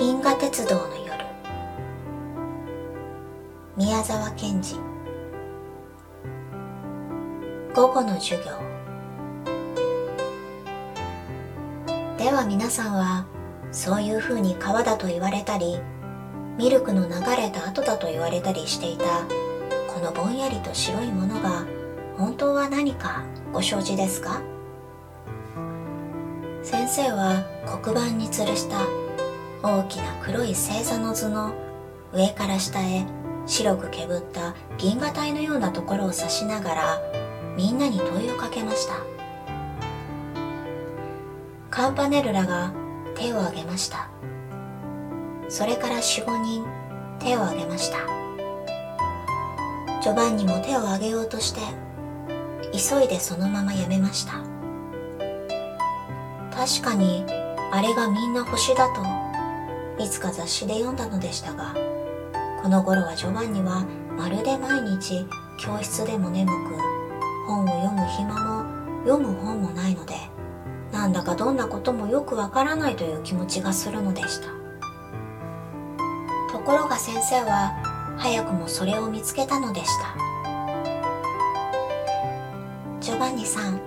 銀河鉄道の夜。宮沢賢治。午後の授業。では皆さんはそういうふうに川だと言われたりミルクの流れた後だと言われたりしていたこのぼんやりと白いものが本当は何かご承知ですか？先生は黒板に吊るした大きな黒い星座の図の上から下へ白くけぶった銀河帯のようなところを指しながらみんなに問いをかけました。カンパネルラが手を挙げました。それから45人手を挙げました。ジョバンニも手を挙げようとして急いでそのままやめました。確かにあれがみんな星だといつか雑誌で読んだのでしたがこの頃はジョバンニはまるで毎日教室でも眠く本を読む暇も読む本もないのでなんだかどんなこともよくわからないという気持ちがするのでした。ところが先生は早くもそれを見つけたのでした。ジョバンニさん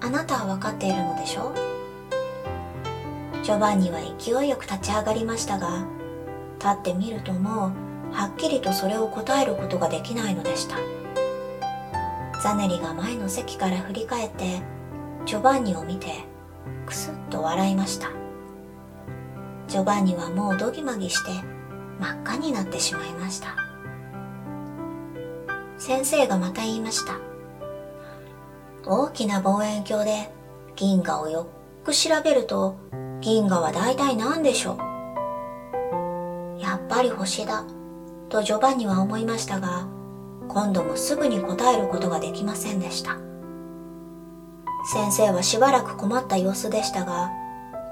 あなたは分かっているのでしょ？うジョバンニは勢いよく立ち上がりましたが立ってみるともうはっきりとそれを答えることができないのでした。ザネリが前の席から振り返ってジョバンニを見てクスッと笑いました。ジョバンニはもうドギマギして真っ赤になってしまいました。先生がまた言いました。大きな望遠鏡で銀河をよく調べると銀河は大体何でしょう？やっぱり星だ。とジョバンニは思いましたが今度もすぐに答えることができませんでした。先生はしばらく困った様子でしたが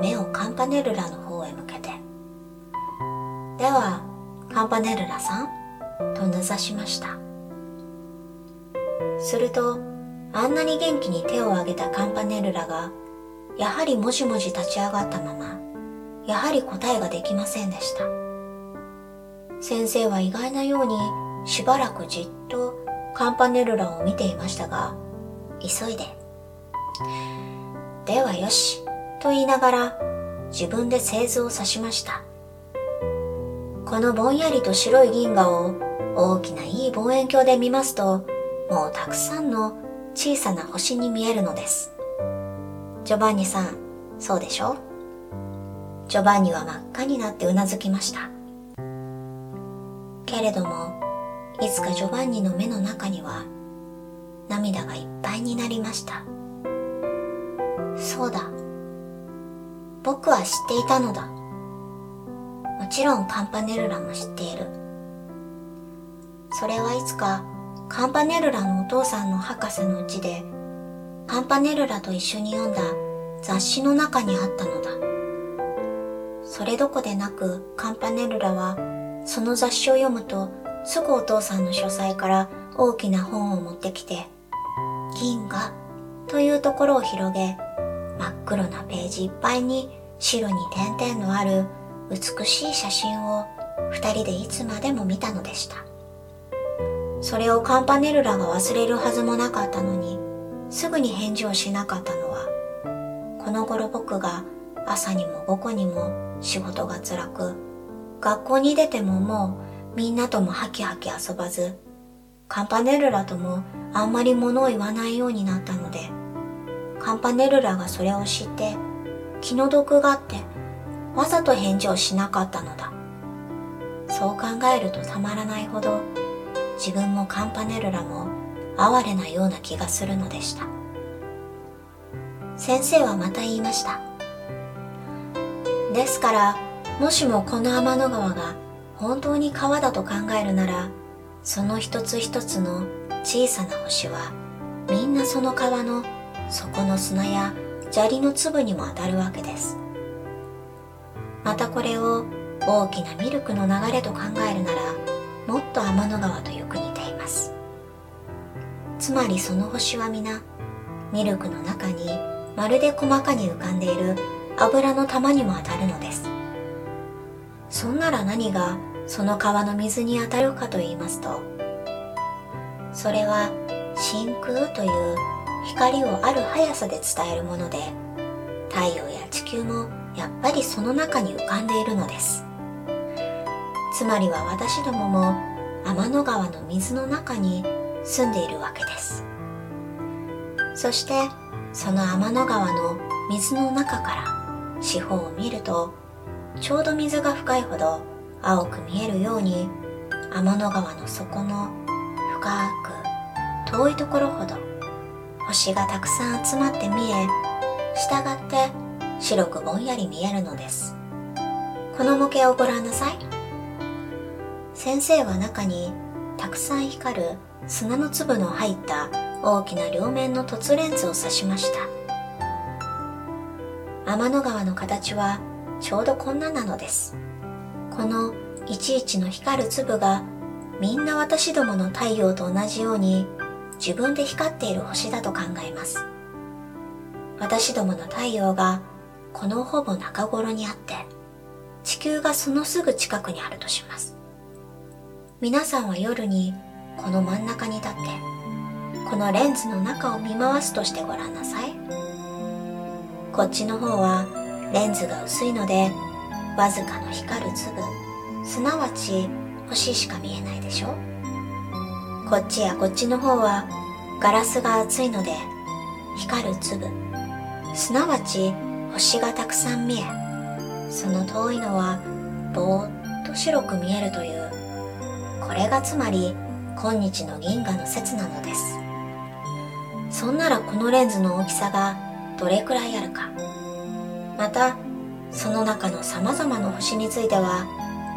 目をカンパネルラの方へ向けて。ではカンパネルラさんと名指しました。するとあんなに元気に手を挙げたカンパネルラがやはりもじもじ立ち上がったままやはり答えができませんでした。先生は意外なようにしばらくじっとカンパネルラを見ていましたが急いで「ではよし」と言いながら自分で製図を指しました。このぼんやりと白い銀河を大きないい望遠鏡で見ますともうたくさんの小さな星に見えるのです。ジョバンニさん、そうでしょ？ジョバンニは真っ赤になってうなずきました。けれども、いつかジョバンニの目の中には涙がいっぱいになりました。そうだ。僕は知っていたのだ。もちろんカンパネルラも知っている。それはいつかカンパネルラのお父さんの博士のうちでカンパネルラと一緒に読んだ雑誌の中にあったのだ。それどこでなくカンパネルラはその雑誌を読むとすぐお父さんの書斎から大きな本を持ってきて銀河というところを広げ真っ黒なページいっぱいに白に点々のある美しい写真を二人でいつまでも見たのでした。それをカンパネルラが忘れるはずもなかったのにすぐに返事をしなかったのは、この頃僕が朝にも午後にも仕事が辛く、学校に出てももうみんなともハキハキ遊ばず、カンパネルラともあんまり物を言わないようになったので、カンパネルラがそれを知って気の毒があってわざと返事をしなかったのだ。そう考えるとたまらないほど自分もカンパネルラも哀れなような気がするのでした。先生はまた言いました。ですからもしもこの天の川が本当に川だと考えるならその一つ一つの小さな星はみんなその川の底の砂や砂利の粒にも当たるわけです。またこれを大きなミルクの流れと考えるならもっと天の川とよく似ていますつまりその星は皆ミルクの中にまるで細かに浮かんでいる油の玉にも当たるのです。そんなら何がその川の水に当たるかと言いますとそれは真空という光をある速さで伝えるもので太陽や地球もやっぱりその中に浮かんでいるのです。つまりは私どもも天の川の水の中に住んでいるわけです。そしてその天の川の水の中から四方を見るとちょうど水が深いほど青く見えるように天の川の底の深く遠いところほど星がたくさん集まって見え従って白くぼんやり見えるのです。この模型をご覧なさい。先生は中にたくさん光る砂の粒の入った大きな両面の凸レンズを指しました。天の川の形はちょうどこんななのです。このいちいちの光る粒がみんな私どもの太陽と同じように自分で光っている星だと考えます。私どもの太陽がこのほぼ中頃にあって地球がそのすぐ近くにあるとします。皆さんは夜にこの真ん中に立ってこのレンズの中を見回すとしてごらんなさい。こっちの方はレンズが薄いのでわずかの光る粒すなわち星しか見えないでしょ。こっちやこっちの方はガラスが厚いので光る粒すなわち星がたくさん見えその遠いのはぼーっと白く見えるというこれがつまり今日の銀河の説なのです。そんならこのレンズの大きさがどれくらいあるか。またその中の様々な星については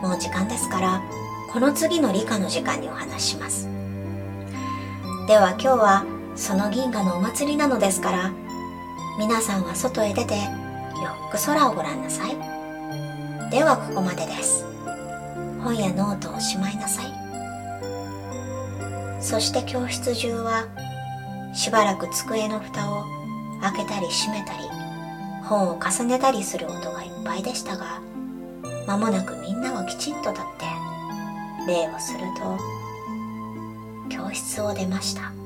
もう時間ですからこの次の理科の時間にお話しします。では今日はその銀河のお祭りなのですから皆さんは外へ出てよく空をご覧なさい。ではここまでです。本やノートをしまいなさい。そして教室中はしばらく机の蓋を開けたり閉めたり本を重ねたりする音がいっぱいでしたが間もなくみんなはきちんと立って礼をすると教室を出ました。